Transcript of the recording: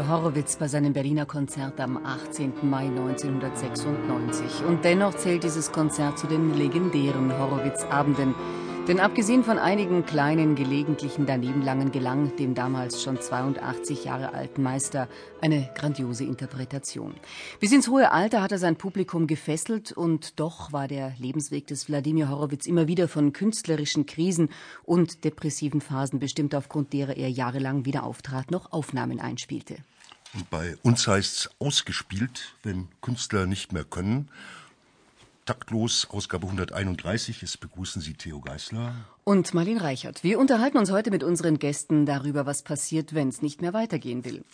Horowitz bei seinem Berliner Konzert am 18. Mai 1996. Und dennoch zählt dieses Konzert zu den legendären Horowitz-Abenden. Denn abgesehen von einigen kleinen, gelegentlichen Danebenlangen gelang dem damals schon 82 Jahre alten Meister eine grandiose Interpretation. Bis ins hohe Alter hat er sein Publikum gefesselt und doch war der Lebensweg des Wladimir Horowitz immer wieder von künstlerischen Krisen und depressiven Phasen bestimmt, aufgrund derer er jahrelang wieder auftrat, noch Aufnahmen einspielte. Bei uns heißt es ausgespielt, wenn Künstler nicht mehr können. Taktlos, Ausgabe 131. Es begrüßen Sie Theo Geißler. Und Marlene Reichert. Wir unterhalten uns heute mit unseren Gästen darüber, was passiert, wenn es nicht mehr weitergehen will.